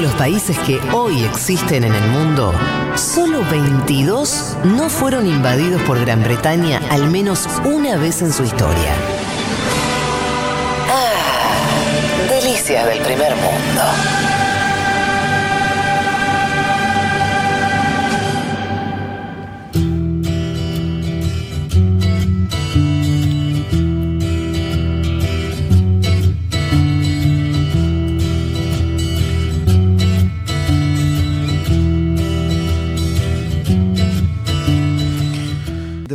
los países que hoy existen en el mundo, solo 22 no fueron invadidos por Gran Bretaña al menos una vez en su historia. Ah, delicias del primer mundo.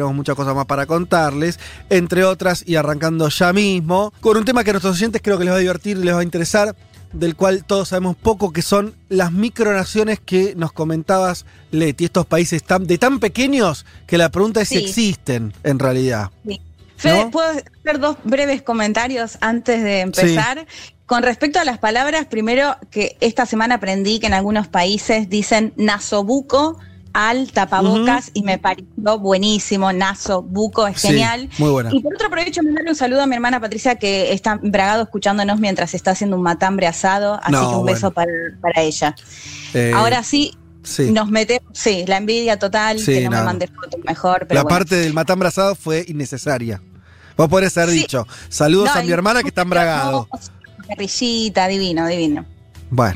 Tenemos muchas cosas más para contarles, entre otras, y arrancando ya mismo, con un tema que a nuestros oyentes creo que les va a divertir, les va a interesar, del cual todos sabemos poco, que son las micronaciones que nos comentabas, Leti, estos países tan, de tan pequeños que la pregunta es si existen en realidad. Sí. Fede, ¿No? ¿puedo hacer dos breves comentarios antes de empezar? Con respecto a las palabras, primero que esta semana aprendí que en algunos países dicen nasobuco al tapabocas y me pareció buenísimo, nasobuco, es Sí, genial. muy buena. Y por otro aprovecho mandarle un saludo a mi hermana Patricia que está bragado escuchándonos mientras está haciendo un matambre asado, así No, que un beso para, para ella. Eh, Ahora sí, sí. nos metemos, sí, la envidia total, Sí, que no, no. me mande fotos mejor, pero la bueno. parte del matán brazado fue innecesaria. Vos podés haber dicho, saludos No, a mi hermana que está embragado. Guerrillita, divino, divino. Bueno,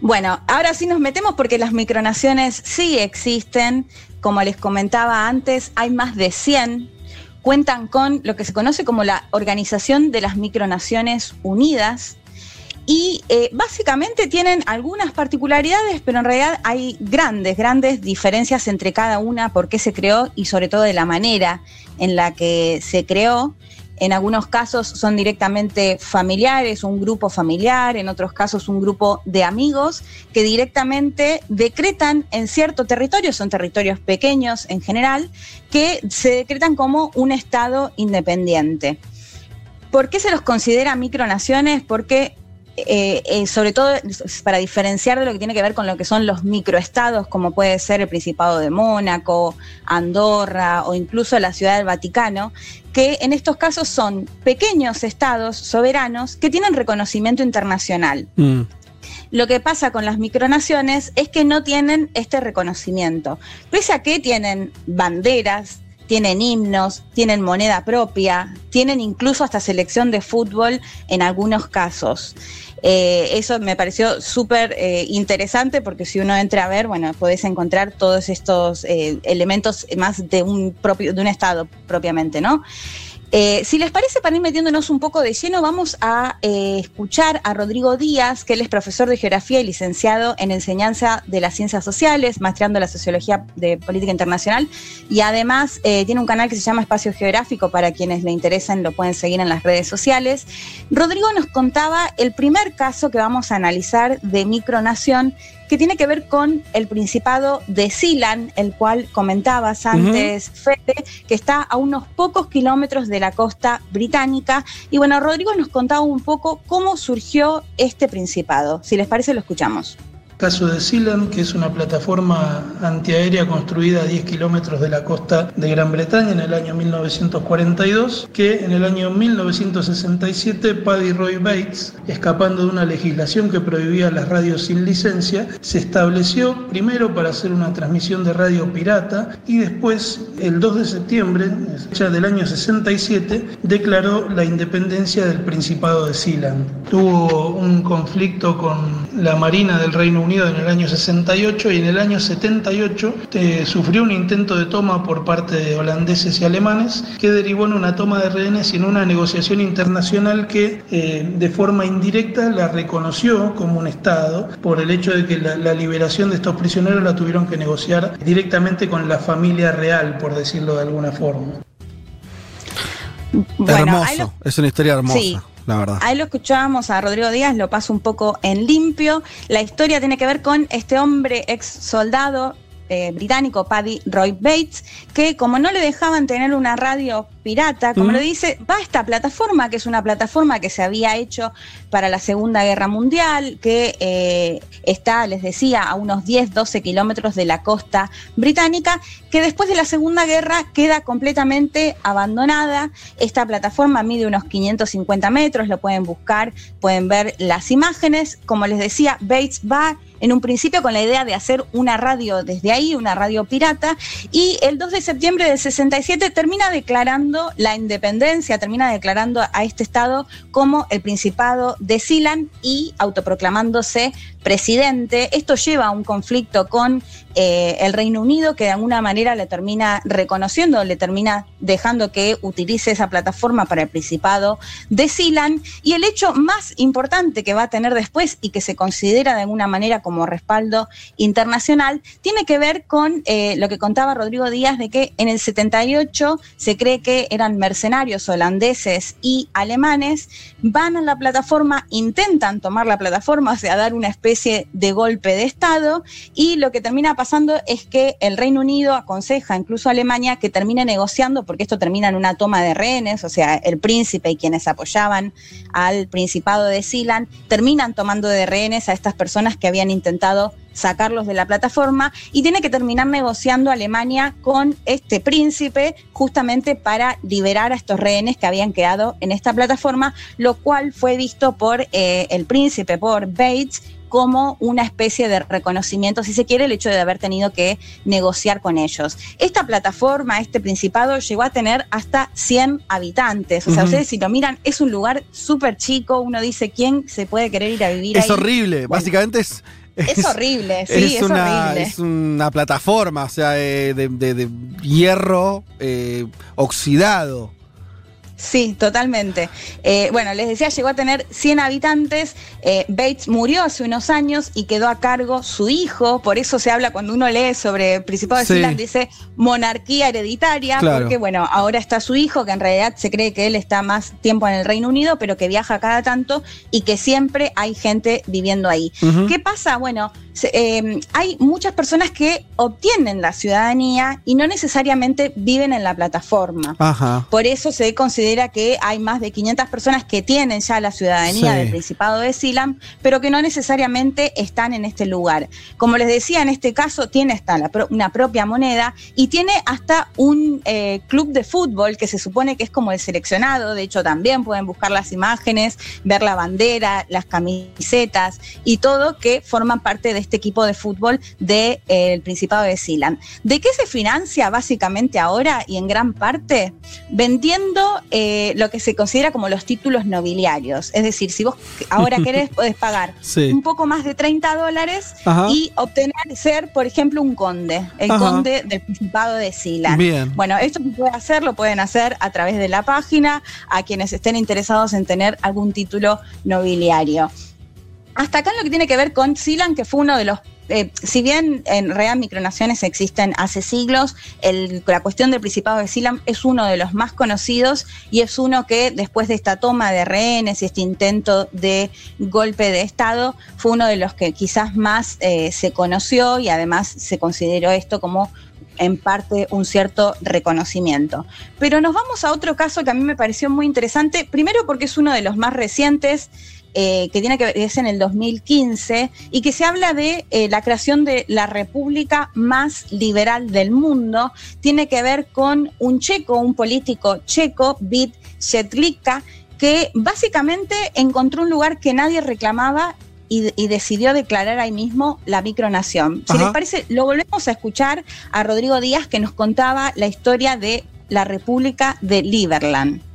Bueno, ahora sí nos metemos porque las micronaciones sí existen. Como les comentaba antes, hay más de 100. Cuentan con lo que se conoce como la Organización de las Micronaciones Unidas. Y eh, básicamente tienen algunas particularidades, pero en realidad hay grandes, grandes diferencias entre cada una, por qué se creó y sobre todo de la manera en la que se creó. En algunos casos son directamente familiares, un grupo familiar, en otros casos un grupo de amigos que directamente decretan en cierto territorio, son territorios pequeños en general, que se decretan como un Estado independiente. ¿Por qué se los considera micronaciones? Porque eh, eh, sobre todo para diferenciar de lo que tiene que ver con lo que son los microestados, como puede ser el Principado de Mónaco, Andorra o incluso la Ciudad del Vaticano, que en estos casos son pequeños estados soberanos que tienen reconocimiento internacional. mm, Lo que pasa con las micronaciones es que no tienen este reconocimiento, pese a que tienen banderas, tienen himnos, tienen moneda propia, tienen incluso hasta selección de fútbol en algunos casos. Eh, eso me pareció súper eh, interesante porque si uno entra a ver, bueno, podés encontrar todos estos eh, elementos más de un propio, de un estado propiamente, ¿no? Eh, si les parece, para ir metiéndonos un poco de lleno, vamos a eh, escuchar a Rodrigo Díaz, que él es profesor de geografía y licenciado en enseñanza de las ciencias sociales, maestreando la sociología de política internacional, y además eh, tiene un canal que se llama Espacio Geográfico, para quienes le interesen lo pueden seguir en las redes sociales. Rodrigo nos contaba el primer caso que vamos a analizar de micronación, que tiene que ver con el Principado de Silan, el cual comentabas antes, Fede, que está a unos pocos kilómetros de la costa británica. Y bueno, Rodrigo nos contaba un poco cómo surgió este Principado. Si les parece, lo escuchamos. Caso de Sealand, que es una plataforma antiaérea construida a 10 kilómetros de la costa de Gran Bretaña en el año 1942, que en el año 1967 Paddy Roy Bates, escapando de una legislación que prohibía las radios sin licencia, se estableció primero para hacer una transmisión de radio pirata y después, el 2 de septiembre ya del año 67, declaró la independencia del Principado de Sealand. Tuvo un conflicto con la Marina del Reino Unido en el año 68 y en el año 78 eh, sufrió un intento de toma por parte de holandeses y alemanes que derivó en una toma de rehenes y en una negociación internacional que eh, de forma indirecta la reconoció como un Estado por el hecho de que la, la liberación de estos prisioneros la tuvieron que negociar directamente con la familia real, por decirlo de alguna forma. hermoso. lo- Es una historia hermosa, Sí. La verdad. Ahí lo escuchábamos a Rodrigo Díaz, lo paso un poco en limpio. La historia tiene que ver con este hombre ex soldado eh, británico Paddy Roy Bates, que como no le dejaban tener una radio pirata, como lo dice, va a esta plataforma, que es una plataforma que se había hecho para la Segunda Guerra Mundial, que eh, está, les decía, a unos 10, 12 kilómetros de la costa británica, que después de la Segunda Guerra queda completamente abandonada. Esta plataforma mide unos 550 metros, lo pueden buscar, pueden ver las imágenes. Como les decía, Bates va en un principio con la idea de hacer una radio desde ahí, una radio pirata, y el 2 de septiembre del 67 termina declarando la independencia, termina declarando a este Estado como el Principado de Silan y autoproclamándose presidente. Esto lleva a un conflicto con eh, el Reino Unido que de alguna manera le termina reconociendo, le termina dejando que utilice esa plataforma para el Principado de Silan. Y el hecho más importante que va a tener después y que se considera de alguna manera como respaldo internacional tiene que ver con eh, lo que contaba Rodrigo Díaz de que en el 78 se cree que eran mercenarios holandeses y alemanes, van a la plataforma, intentan tomar la plataforma, o sea, dar una especie de golpe de Estado y lo que termina pasando es que el Reino Unido aconseja incluso a Alemania que termine negociando, porque esto termina en una toma de rehenes, o sea, el príncipe y quienes apoyaban al Principado de Silan terminan tomando de rehenes a estas personas que habían intentado sacarlos de la plataforma y tiene que terminar negociando Alemania con este príncipe justamente para liberar a estos rehenes que habían quedado en esta plataforma, lo cual fue visto por eh, el príncipe, por Bates, como una especie de reconocimiento, si se quiere, el hecho de haber tenido que negociar con ellos. Esta plataforma, este principado, llegó a tener hasta 100 habitantes. O sea, ustedes si lo miran, es un lugar súper chico, uno dice, ¿quién se puede querer ir a vivir es ahí? Es horrible, básicamente es... Es, horrible, sí, es, una, horrible. Es una plataforma, o sea, eh, de, hierro eh, oxidado. Sí, totalmente. Eh, bueno, les decía, llegó a tener 100 habitantes. Eh, Bates murió hace unos años y quedó a cargo su hijo. Por eso se habla cuando uno lee sobre el Principado de sí. dice monarquía hereditaria, porque bueno, ahora está su hijo, que en realidad se cree que él está más tiempo en el Reino Unido, pero que viaja cada tanto y que siempre hay gente viviendo ahí. ¿Qué pasa? Bueno, eh, hay muchas personas que obtienen la ciudadanía y no necesariamente viven en la plataforma. Ajá. Por eso se considera que hay más de 500 personas que tienen ya la ciudadanía Sí. del Principado de Silam, pero que no necesariamente están en este lugar. Como les decía, en este caso tiene hasta la pro- una propia moneda y tiene hasta un eh, club de fútbol que se supone que es como el seleccionado. De hecho, también pueden buscar las imágenes, ver la bandera, las camisetas y todo que forman parte de este equipo de fútbol del Principado de Silan. ¿De qué se financia básicamente ahora y en gran parte? Vendiendo eh, lo que se considera como los títulos nobiliarios. Es decir, si vos ahora querés, podés pagar Sí. un poco más de 30 dólares Ajá. y obtener ser, por ejemplo, un conde, el Ajá. conde del Principado de Silan. Bien. Bueno, esto se puede hacer, lo pueden hacer a través de la página, a quienes estén interesados en tener algún título nobiliario. Hasta acá en lo que tiene que ver con Silan, que fue uno de los eh, si bien en Real Micronaciones existen hace siglos, el- la cuestión del Principado de Silam es uno de los más conocidos y es uno que después de esta toma de rehenes y este intento de golpe de Estado fue uno de los que quizás más eh, se conoció y además se consideró esto como en parte un cierto reconocimiento. Pero nos vamos a otro caso que a mí me pareció muy interesante, primero porque es uno de los más recientes, eh, que tiene que ver, es en el 2015, y que se habla de eh, la creación de la república más liberal del mundo. Tiene que ver con un checo, un político checo, Vít Šetlika, que básicamente encontró un lugar que nadie reclamaba y, y decidió declarar ahí mismo la micronación. Si Ajá. les parece, lo volvemos a escuchar a Rodrigo Díaz que nos contaba la historia de la República de Liberland.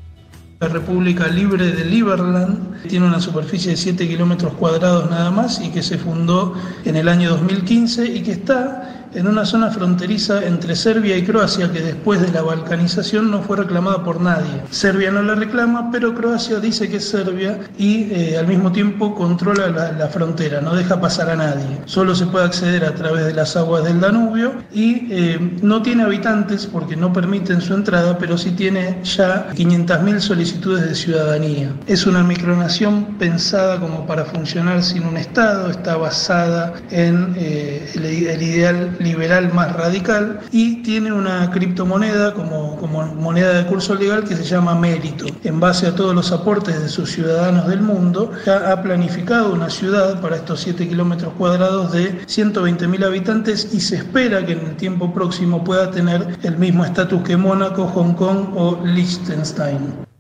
La República Libre de Liberland tiene una superficie de 7 kilómetros cuadrados nada más y que se fundó en el año 2015 y que está en una zona fronteriza entre Serbia y Croacia que después de la balcanización no fue reclamada por nadie. Serbia no la reclama, pero Croacia dice que es Serbia y eh, al mismo tiempo controla la, la frontera, no deja pasar a nadie. Solo se puede acceder a través de las aguas del Danubio y eh, no tiene habitantes porque no permiten su entrada, pero sí tiene ya 500.000 solicitudes solicitudes de ciudadanía. Es una micronación pensada como para funcionar sin un Estado, está basada en eh, el, ideal liberal más radical y tiene una criptomoneda como, como moneda de curso legal que se llama Mérito. En base a todos los aportes de sus ciudadanos del mundo, ya ha planificado una ciudad para estos 7 kilómetros cuadrados de 120 mil habitantes y se espera que en el tiempo próximo pueda tener el mismo estatus que Mónaco, Hong Kong o Liechtenstein.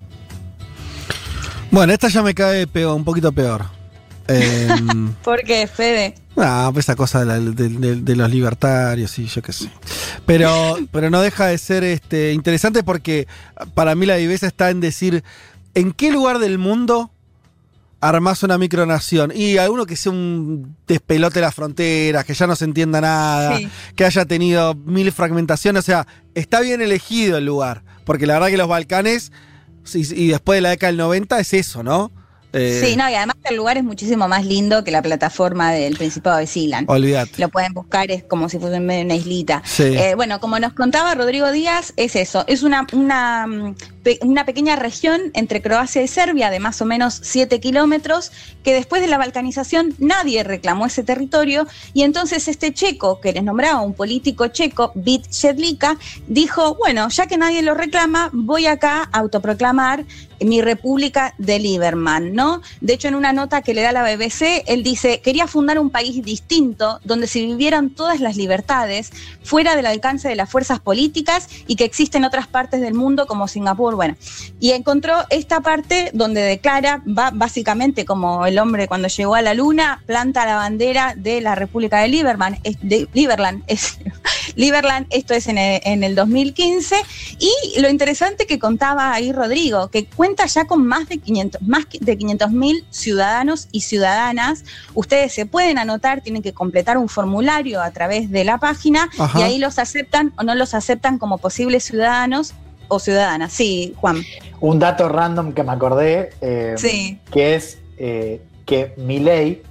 Bueno, esta ya me cae peor, un poquito peor. Eh, ¿Por qué, Fede? Ah, pues esa cosa de, la- de- de- de los libertarios y yo qué sé. Pero, pero no deja de ser este, interesante porque para mí la viveza está en decir en qué lugar del mundo armás una micronación. Y alguno que sea un despelote de las fronteras, que ya no se entienda nada, Sí. que haya tenido mil fragmentaciones. O sea, está bien elegido el lugar. Porque la verdad que los Balcanes, y, y después de la década del 90, es eso, ¿no? Eh, Sí, no, y además el lugar es muchísimo más lindo que la plataforma del Principado de Silan. Olvídate. Lo pueden buscar, es como si fuese en medio de una islita. Sí. Eh, bueno, como nos contaba Rodrigo Díaz, es eso, es una, una, mm, una pequeña región entre Croacia y Serbia de más o menos 7 kilómetros, que después de la balcanización nadie reclamó ese territorio, y entonces este checo, que les nombraba un político checo, Bit Jedlika, dijo, bueno, ya que nadie lo reclama, voy acá a autoproclamar mi república de Lieberman, ¿no? De hecho, en una nota que le da la BBC, él dice, quería fundar un país distinto, donde se vivieran todas las libertades, fuera del alcance de las fuerzas políticas y que existen otras partes del mundo como Singapur, bueno. Y encontró esta parte donde declara, va básicamente como el hombre cuando llegó a la luna, planta la bandera de la República de Lieberman, es- de es, esto es en el, en el 2015, y lo interesante que contaba ahí Rodrigo, que cuenta ya con más de 500 más de 500 mil ciudadanos y ciudadanas. Ustedes se pueden anotar, tienen que completar un formulario a través de la página Ajá. y ahí los aceptan o no los aceptan como posibles ciudadanos o ciudadanas. Sí, Juan. Un dato random que me acordé, eh, Sí. que es eh, que Milei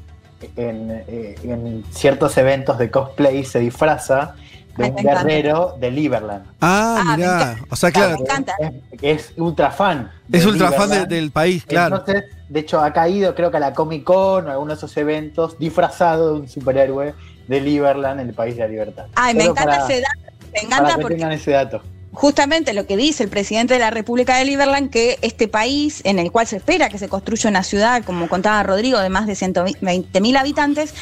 en, eh, en ciertos eventos de cosplay se disfraza de Ay, un guerrero de Liberland. Ah, Ah, mirá. O sea, claro, Me encanta. Es, es ultra fan. es ultra fan de- Liberland. del país, claro. Entonces, de hecho, ha caído, creo que a la Comic Con o a alguno de esos eventos, disfrazado de un superhéroe de Liberland, el país de la libertad. Ay, me encanta para- ese dato. Me Para encanta que porque tengan ese dato. Justamente lo que dice el presidente de la República de Liberland, que este país en el cual se espera que se construya una ciudad, como contaba Rodrigo, de más de 120 mil habitantes,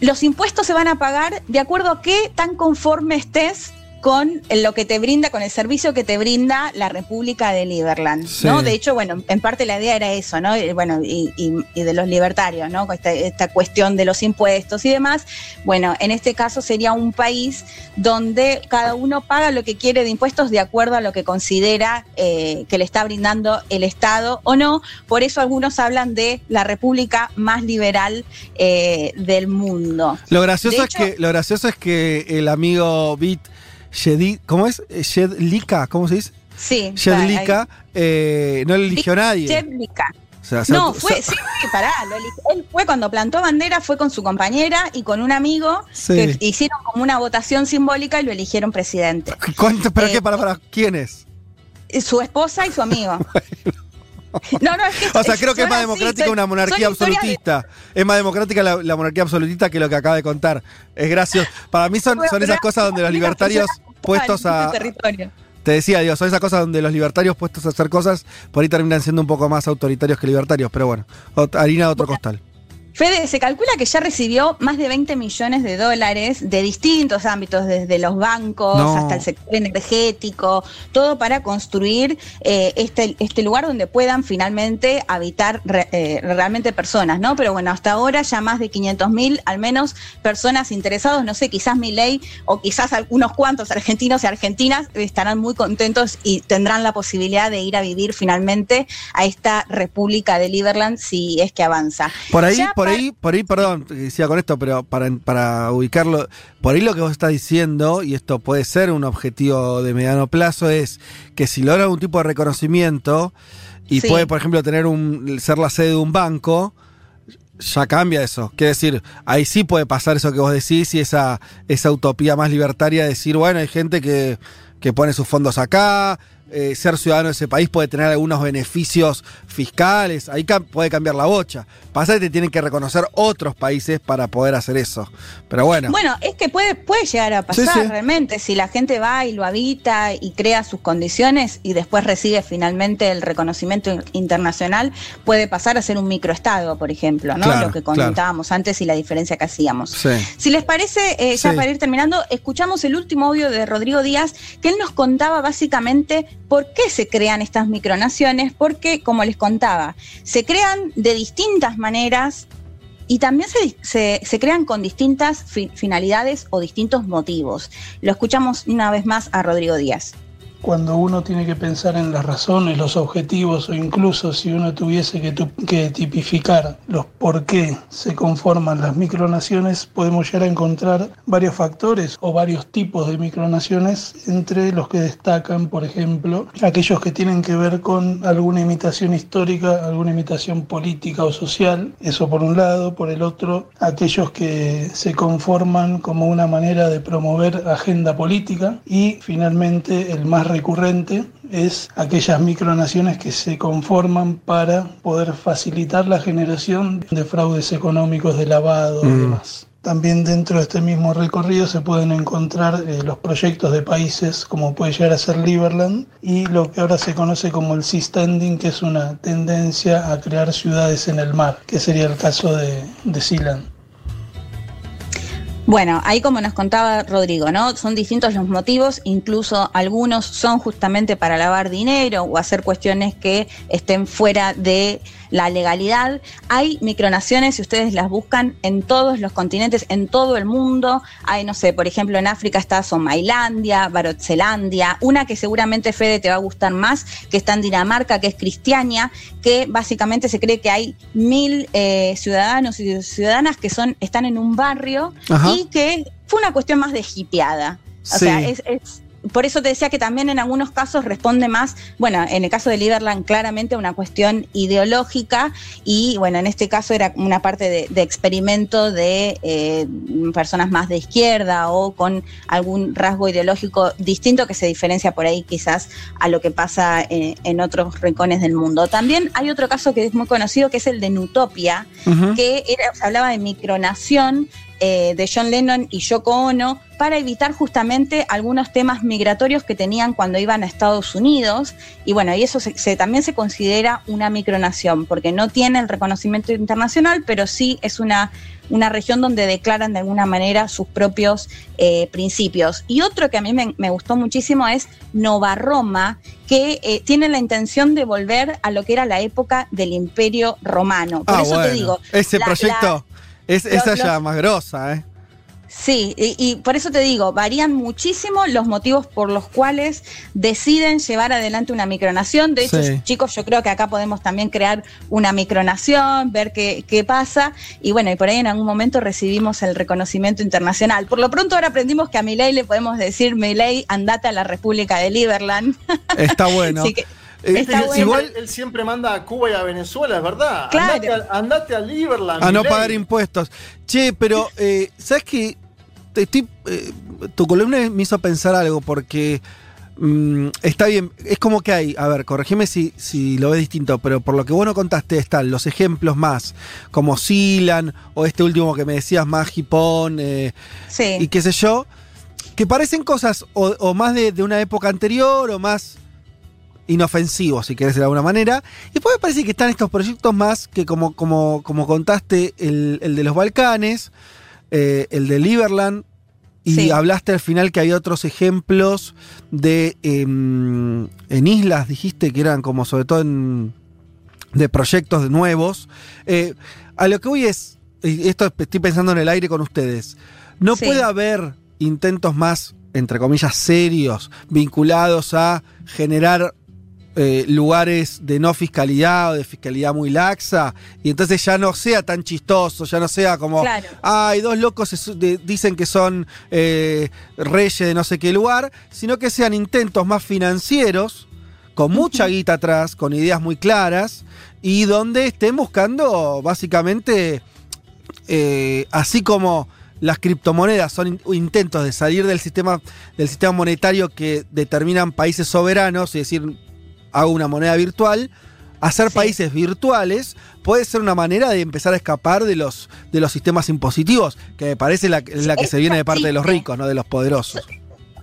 los impuestos se van a pagar de acuerdo a qué tan conforme estés con lo que te brinda, con el servicio que te brinda la República de Liberland, Sí. ¿no? De hecho, bueno, en parte la idea era eso, ¿no? Y, bueno, y, y- y de los libertarios, ¿no? Esta, esta cuestión de los impuestos y demás. Bueno, en este caso sería un país donde cada uno paga lo que quiere de impuestos de acuerdo a lo que considera eh, que le está brindando el Estado o no. Por eso algunos hablan de la república más liberal eh, del mundo. Lo gracioso, De es que, lo gracioso es que el amigo Bit ¿cómo es? Jedlika, ¿cómo se dice? Sí. Jedlika eh, no le eligió nadie. Jedlika. O sea, No, fue, se- sí, pará, lo eligió- él fue cuando plantó bandera, fue con su compañera y con un amigo Sí. que hicieron como una votación simbólica y lo eligieron presidente. ¿Cuánto? ¿Pero eh, qué? ¿Para, para quiénes? Su esposa y su amigo. No, no, es que O sea, creo que es más democrática una monarquía de- absolutista. Es más democrática la, la monarquía absolutista que lo que acaba de contar. Es gracioso. Para mí son, son esas cosas donde los libertarios puestos a... territorio. Te decía, digo, son esas cosas donde los libertarios puestos a hacer cosas por ahí terminan siendo un poco más autoritarios que libertarios. Pero bueno, harina de otro costal. Fede, se calcula que ya recibió más de 20 millones de dólares de distintos ámbitos, desde los bancos No. hasta el sector energético, todo para construir eh, este, este lugar donde puedan finalmente habitar re- eh, realmente personas, ¿no? Pero bueno, hasta ahora ya más de 500 mil, al menos, personas interesadas, no sé, quizás mi ley o quizás unos cuantos argentinos y argentinas estarán muy contentos y tendrán la posibilidad de ir a vivir finalmente a esta República de Liberland si es que avanza. Por ahí, Ya por ahí, por ahí, perdón, decía con esto, pero para, para ubicarlo, por ahí lo que vos estás diciendo, y esto puede ser un objetivo de mediano plazo, es que si logra algún tipo de reconocimiento y Sí. puede, por ejemplo, tener un, ser la sede de un banco, ya cambia eso. Quiere decir, ahí sí puede pasar eso que vos decís y esa, esa utopía más libertaria de decir, bueno, hay gente que, que pone sus fondos acá, eh, ser ciudadano de ese país puede tener algunos beneficios fiscales, ahí puede cambiar la bocha. Pasa que te tienen que reconocer otros países para poder hacer eso. Pero bueno, Bueno, es que puede, puede llegar a pasar Sí, sí. realmente. Si la gente va y lo habita y crea sus condiciones y después recibe finalmente el reconocimiento in- internacional, puede pasar a ser un microestado, por ejemplo, ¿no? Claro, lo que claro. comentábamos antes y la diferencia que hacíamos. sí. Si les parece, eh, ya para ir terminando, escuchamos el último audio de Rodrigo Díaz, que él nos contaba básicamente por qué se crean estas micronaciones, porque, como les contaba, se crean de distintas maneras y también se, se- se crean con distintas fi- finalidades o distintos motivos. Lo escuchamos una vez más a Rodrigo Díaz. Cuando uno tiene que pensar en las razones, los objetivos o incluso si uno tuviese que, tu- que tipificar los por qué se conforman las micronaciones, podemos llegar a encontrar varios factores o varios tipos de micronaciones, entre los que destacan, por ejemplo, aquellos que tienen que ver con alguna imitación histórica, alguna imitación política o social, eso por un lado, por el otro, aquellos que se conforman como una manera de promover agenda política. Y finalmente el más recurrente es aquellas micronaciones que se conforman para poder facilitar la generación de fraudes económicos, de lavado y Mm. demás. También dentro de este mismo recorrido se pueden encontrar eh, los proyectos de países como puede llegar a ser Liberland y lo que ahora se conoce como el Sea Standing, que es una tendencia a crear ciudades en el mar, que sería el caso de, de Sealand. Bueno, ahí como nos contaba Rodrigo, ¿no? Son distintos los motivos, incluso algunos son justamente para lavar dinero o hacer cuestiones que estén fuera de la legalidad. Hay micronaciones, si ustedes las buscan, en todos los continentes, en todo el mundo. Hay, no sé, por ejemplo, en África está Somailandia, Barotzelandia, una que seguramente Fede te va a gustar más, que está en Dinamarca, que es Cristiania, que básicamente se cree que hay mil eh, ciudadanos y ciudadanas que son, están en un barrio Ajá. y que fue una cuestión más de hipeada. O Sí. sea, es, es- por eso te decía que también en algunos casos responde más, bueno, en el caso de Liberland claramente a una cuestión ideológica y bueno, en este caso era una parte de, de experimento de eh, personas más de izquierda o con algún rasgo ideológico distinto que se diferencia por ahí quizás a lo que pasa eh, en otros rincones del mundo. También hay otro caso que es muy conocido que es el de Nutopia, que era, se hablaba de micronación eh, de John Lennon y Yoko Ono para evitar justamente algunos temas migratorios que tenían cuando iban a Estados Unidos. Y bueno, y eso se- se- también se considera una micronación, porque no tiene el reconocimiento internacional, pero sí es una, una región donde declaran de alguna manera sus propios eh, principios. Y otro que a mí me, me gustó muchísimo es Nova Roma, que eh, tiene la intención de volver a lo que era la época del Imperio Romano. Por Ah, eso bueno. te digo, Ese la- proyecto, es, esa los- ya más grosa, ¿eh? Sí, y, y por eso te digo, varían muchísimo los motivos por los cuales deciden llevar adelante una micronación. De hecho, Sí. chicos, yo creo que acá podemos también crear una micronación, ver qué, qué pasa. Y bueno, y por ahí en algún momento recibimos el reconocimiento internacional. Por lo pronto ahora aprendimos que a Milei le podemos decir, Milei, andate a la República de Liberland. Está bueno. Así que Él siempre- igual él siempre manda a Cuba y a Venezuela, es verdad. Claro. Andate, a, andate a Liberland. a no pagar impuestos. Che, pero, eh, ¿sabes qué? Te estoy, eh, tu columna me hizo pensar algo porque mm, está bien. Es como que hay, a ver, corregime si, si lo ves distinto, pero por lo que vos no contaste están los ejemplos más, como Silan o este último que me decías, más Hipón, eh, sí. y qué sé yo, que parecen cosas o, o más de, de una época anterior o más inofensivos, si querés de alguna manera. Y después me parece que están estos proyectos más que como, como, como contaste, el, el de los Balcanes, eh, el de Liberland, y Sí. hablaste al final que hay otros ejemplos de em, en islas, dijiste que eran como sobre todo en, de proyectos nuevos. Eh, a lo que voy es, esto estoy pensando en el aire con ustedes, no Sí. puede haber intentos más, entre comillas, serios, vinculados a generar eh, lugares de no fiscalidad o de fiscalidad muy laxa, y entonces ya no sea tan chistoso, ya no sea como, Claro. hay dos locos de- dicen que son eh, reyes de no sé qué lugar, sino que sean intentos más financieros, con mucha guita atrás, con ideas muy claras, y donde estén buscando básicamente, eh, así como las criptomonedas son in- intentos de salir del sistema, del sistema monetario que determinan países soberanos, es decir, hago una moneda virtual, hacer Sí. países virtuales puede ser una manera de empezar a escapar de los, de los sistemas impositivos, que me parece la, es la que se viene de parte de los ricos, no de los poderosos.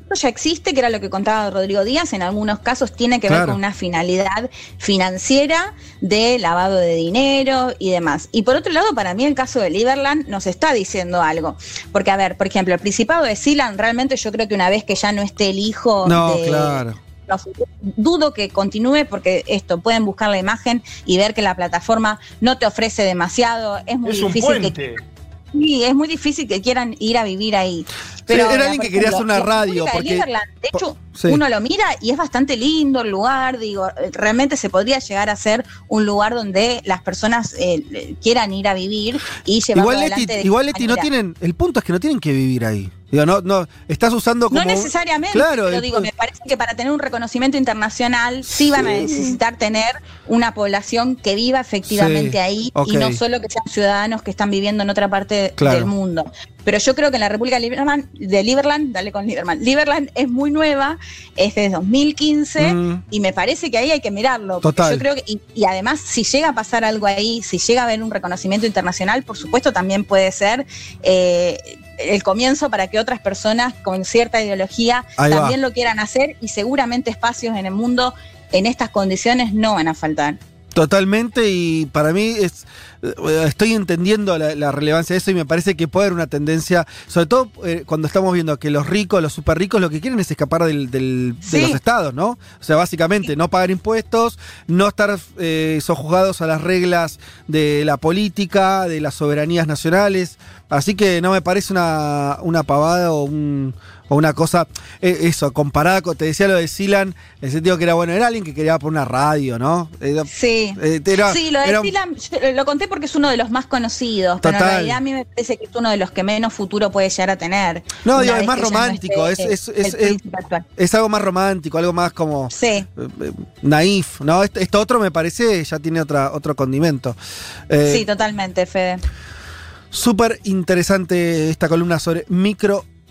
Esto ya existe, que era lo que contaba Rodrigo Díaz, en algunos casos tiene que ver con una finalidad financiera de lavado de dinero y demás. Y por otro lado, para mí el caso de Liberland nos está diciendo algo. Porque, a ver, por ejemplo, el Principado de Silan, realmente yo creo que una vez que ya no esté el hijo No, de, claro. Dudo que continúe porque esto, pueden buscar la imagen y ver que la plataforma no te ofrece demasiado, es muy Es un difícil que puente. Sí, es muy difícil que quieran ir a vivir ahí. era ahora, alguien que quería hacer una radio, de porque- Liberland, de hecho, Sí. uno lo mira y es bastante lindo el lugar, digo, realmente se podría llegar a ser un lugar donde las personas eh, quieran ir a vivir y llevarlo Igual adelante Leti, de igual Leti, no tienen, el punto es que no tienen que vivir ahí. Digo, no, no, estás usando como. No necesariamente, Claro, pero digo, me parece que para tener un reconocimiento internacional sí van a necesitar tener una población que viva efectivamente Sí, ahí y no solo que sean ciudadanos que están viviendo en otra parte Claro. del mundo. Pero yo creo que en la República de Liberland, de Liberland, dale con Liberland, Liberland es muy nueva, es de 2015 Mm. y me parece que ahí hay que mirarlo. Total. Yo creo que, y, y además, si llega a pasar algo ahí, si llega a haber un reconocimiento internacional, por supuesto, también puede ser eh, el comienzo para que otras personas con cierta ideología Ahí va. también lo quieran hacer y seguramente espacios en el mundo en estas condiciones no van a faltar. Totalmente, y para mí es eh, estoy entendiendo la, la relevancia de eso y me parece que puede haber una tendencia, sobre todo eh, cuando estamos viendo que los ricos, los super ricos, lo que quieren es escapar del, del- de los estados, ¿no? O sea, básicamente no pagar impuestos, no estar eh, sojuzgados a las reglas de la política, de las soberanías nacionales. Así que no me parece una, una pavada o, un- o una cosa, eh, eso, comparada con, te decía lo de Silan, en el sentido que era bueno, era alguien que quería por una radio, ¿no? Era- Sí. eh, era- sí, lo de yo lo conté porque es uno de los más conocidos, pero en Total. realidad a mí me parece que es uno de los que menos futuro puede llegar a tener. No, digo, es más no romántico, esté es- es- es- es algo más romántico, algo más como Sí. eh, naif, ¿no? Este, esto otro me parece ya tiene otra, otro condimento. Eh, Sí, totalmente, Fede. Súper interesante esta columna sobre